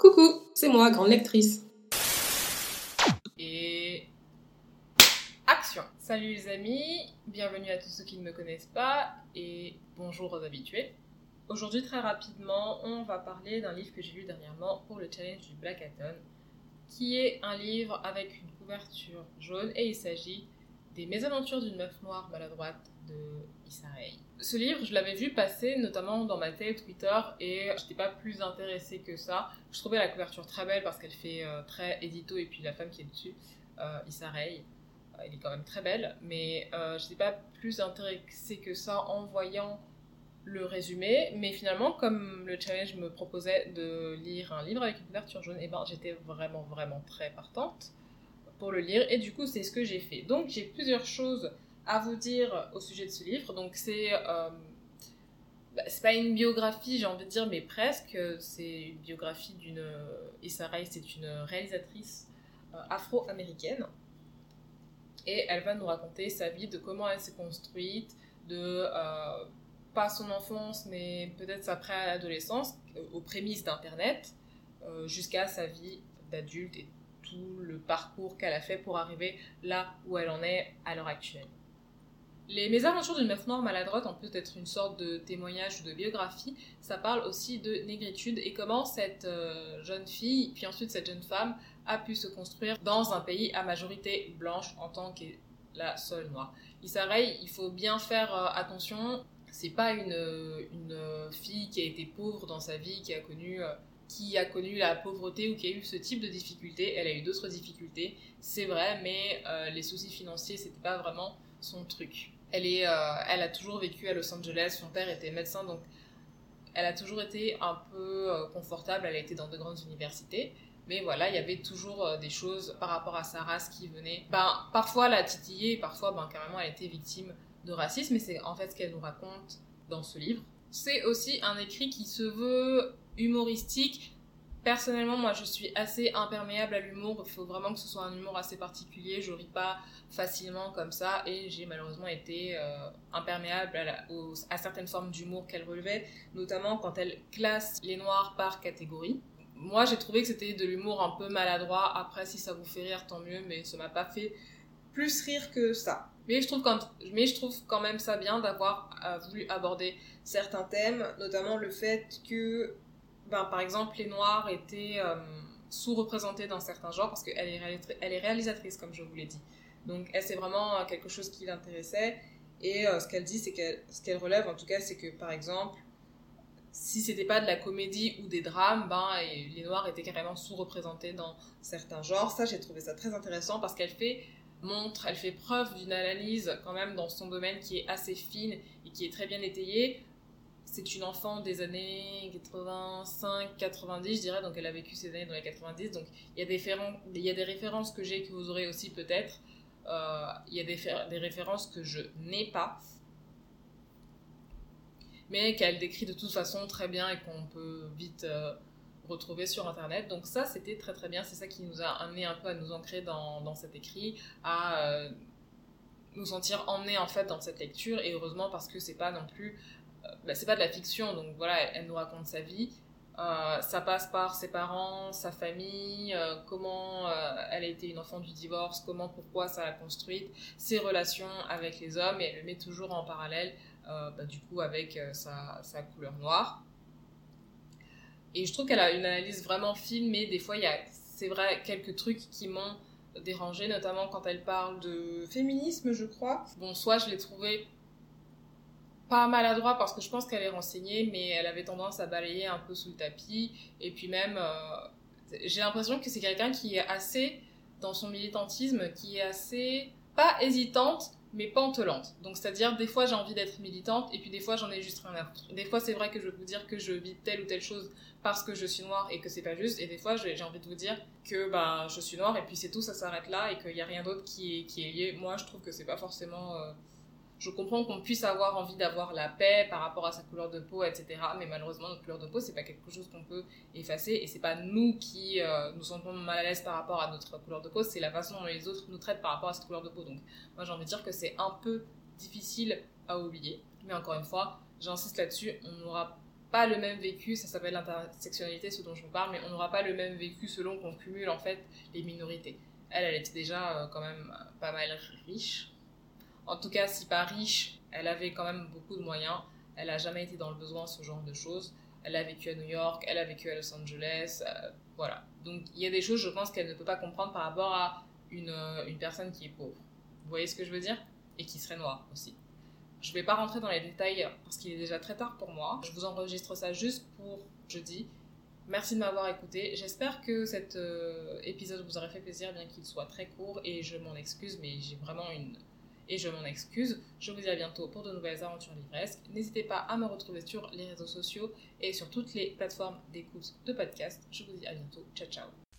Coucou, c'est moi, grande lectrice. Et action Salut les amis, bienvenue à tous ceux qui ne me connaissent pas et bonjour aux habitués. Aujourd'hui très rapidement, on va parler d'un livre que j'ai lu dernièrement pour le challenge du Black Hatton, qui est un livre avec une couverture jaune et il s'agit des mésaventures d'une meuf noire maladroite de Issa Rae. Ce livre, je l'avais vu passer notamment dans ma tête Twitter et je n'étais pas plus intéressée que ça. Je trouvais la couverture très belle parce qu'elle fait euh, très édito et puis la femme qui est dessus, euh, Issa Rae, euh, elle est quand même très belle, mais euh, je n'étais pas plus intéressée que ça en voyant le résumé, mais finalement, comme le challenge me proposait de lire un livre avec une couverture jaune, et ben j'étais vraiment vraiment très partante pour le lire, et du coup c'est ce que j'ai fait. Donc j'ai plusieurs choses à vous dire au sujet de ce livre. Donc c'est euh, bah, pas une biographie, j'ai envie de dire, mais presque. C'est une biographie d'une Issa Rae, c'est une réalisatrice euh, afro-américaine, et elle va nous raconter sa vie, de comment elle s'est construite, de euh, pas son enfance, mais peut-être sa préadolescence, aux prémices d'Internet, jusqu'à sa vie d'adulte et tout le parcours qu'elle a fait pour arriver là où elle en est à l'heure actuelle. Les mésaventures d'une meuf noire maladroite, en plus d'être une sorte de témoignage ou de biographie, ça parle aussi de négritude et comment cette euh, jeune fille, puis ensuite cette jeune femme, a pu se construire dans un pays à majorité blanche en tant que la seule noire. Issa Rae, il faut bien faire euh, attention, c'est pas une, une fille qui a été pauvre dans sa vie, qui a connu euh, qui a connu la pauvreté ou qui a eu ce type de difficultés. Elle a eu d'autres difficultés, c'est vrai, mais euh, les soucis financiers, c'était pas vraiment son truc. Elle, est, euh, elle a toujours vécu à Los Angeles, son père était médecin, donc elle a toujours été un peu euh, confortable, elle a été dans de grandes universités. Mais voilà, il y avait toujours des choses par rapport à sa race qui venaient. Ben, parfois la titiller, parfois ben, carrément elle était victime de racisme, et c'est en fait ce qu'elle nous raconte dans ce livre. C'est aussi un écrit qui se veut humoristique. Personnellement, moi, je suis assez imperméable à l'humour. Il faut vraiment que ce soit un humour assez particulier. Je ris pas facilement comme ça. Et j'ai malheureusement été euh, imperméable à, certaines formes d'humour qu'elle relevait, notamment quand elle classe les noirs par catégorie. Moi, j'ai trouvé que c'était de l'humour un peu maladroit. Après, si ça vous fait rire, tant mieux. Mais ça m'a pas fait plus rire que ça. Mais je trouve quand, mais je trouve quand même ça bien d'avoir euh, voulu aborder certains thèmes, notamment le fait que, ben, par exemple, les Noirs étaient euh, sous-représentés dans certains genres, parce qu'elle est, est réalisatrice, comme je vous l'ai dit. Donc, elle, c'est vraiment euh, quelque chose qui l'intéressait. Et euh, ce qu'elle dit, c'est qu'elle, ce qu'elle relève, en tout cas, c'est que, par exemple, si c'était pas de la comédie ou des drames, ben, les Noirs étaient carrément sous-représentés dans certains genres. Ça, j'ai trouvé ça très intéressant parce qu'elle fait montre, elle fait preuve d'une analyse quand même dans son domaine qui est assez fine et qui est très bien étayée. C'est une enfant des années 85-90, je dirais, donc elle a vécu ces années dans les 90, donc il y a des, il y a des références que j'ai que vous aurez aussi peut-être. Euh, il y a des, fé- des références que je n'ai pas, mais qu'elle décrit de toute façon très bien et qu'on peut vite euh, retrouver sur internet. Donc ça, c'était très très bien. C'est ça qui nous a amené un peu à nous ancrer dans, cet écrit, à euh, nous sentir emmenés en fait dans cette lecture. Et heureusement parce que c'est pas non plus, bah, c'est pas de la fiction. Donc voilà, elle, nous raconte sa vie. Euh, ça passe par ses parents, sa famille, euh, comment euh, elle a été une enfant du divorce, comment, pourquoi ça l'a construite, ses relations avec les hommes, et elle le met toujours en parallèle, euh, bah, du coup, avec euh, sa, sa couleur noire. Et je trouve qu'elle a une analyse vraiment fine, mais des fois, il y a, c'est vrai, quelques trucs qui m'ont dérangé, notamment quand elle parle de féminisme, je crois. Bon, soit je l'ai trouvé pas maladroit parce que je pense qu'elle est renseignée, mais elle avait tendance à balayer un peu sous le tapis. Et puis même, euh, j'ai l'impression que c'est quelqu'un qui est assez, dans son militantisme, qui est assez, pas hésitante, mais pantelante. Donc c'est-à-dire, des fois j'ai envie d'être militante, et puis des fois j'en ai juste rien à foutre. Des fois c'est vrai que je veux vous dire que je vis telle ou telle chose parce que je suis noire et que c'est pas juste, et des fois j'ai j'ai envie de vous dire que bah, je suis noire, et puis c'est tout, ça s'arrête là, et qu'il n'y a rien d'autre qui est, qui est lié. Moi je trouve que c'est pas forcément... euh, je comprends qu'on puisse avoir envie d'avoir la paix par rapport à sa couleur de peau, etc. Mais malheureusement, notre couleur de peau, c'est pas quelque chose qu'on peut effacer et c'est pas nous qui euh, nous sentons mal à l'aise par rapport à notre couleur de peau, c'est la façon dont les autres nous traitent par rapport à cette couleur de peau. Donc, moi, j'ai envie de dire que c'est un peu difficile à oublier. Mais encore une fois, j'insiste là-dessus, on n'aura pas le même vécu, ça s'appelle l'intersectionnalité, ce dont je vous parle, mais on n'aura pas le même vécu selon qu'on cumule en fait les minorités. Elle, elle était déjà euh, quand même pas mal riche. En tout cas, si pas riche, elle avait quand même beaucoup de moyens. Elle n'a jamais été dans le besoin, ce genre de choses. Elle a vécu à New York, elle a vécu à Los Angeles, euh, voilà. Donc il y a des choses, je pense, qu'elle ne peut pas comprendre par rapport à une, euh, une personne qui est pauvre. Vous voyez ce que je veux dire? Et qui serait noire aussi. Je ne vais pas rentrer dans les détails parce qu'il est déjà très tard pour moi. Je vous enregistre ça juste pour jeudi. Merci de m'avoir écouté. J'espère que cet euh, épisode vous aurait fait plaisir, bien qu'il soit très court, et je m'en excuse, mais j'ai vraiment une... Et je m'en excuse. Je vous dis à bientôt pour de nouvelles aventures livresques. N'hésitez pas à me retrouver sur les réseaux sociaux et sur toutes les plateformes d'écoute de podcast. Je vous dis à bientôt. Ciao, ciao.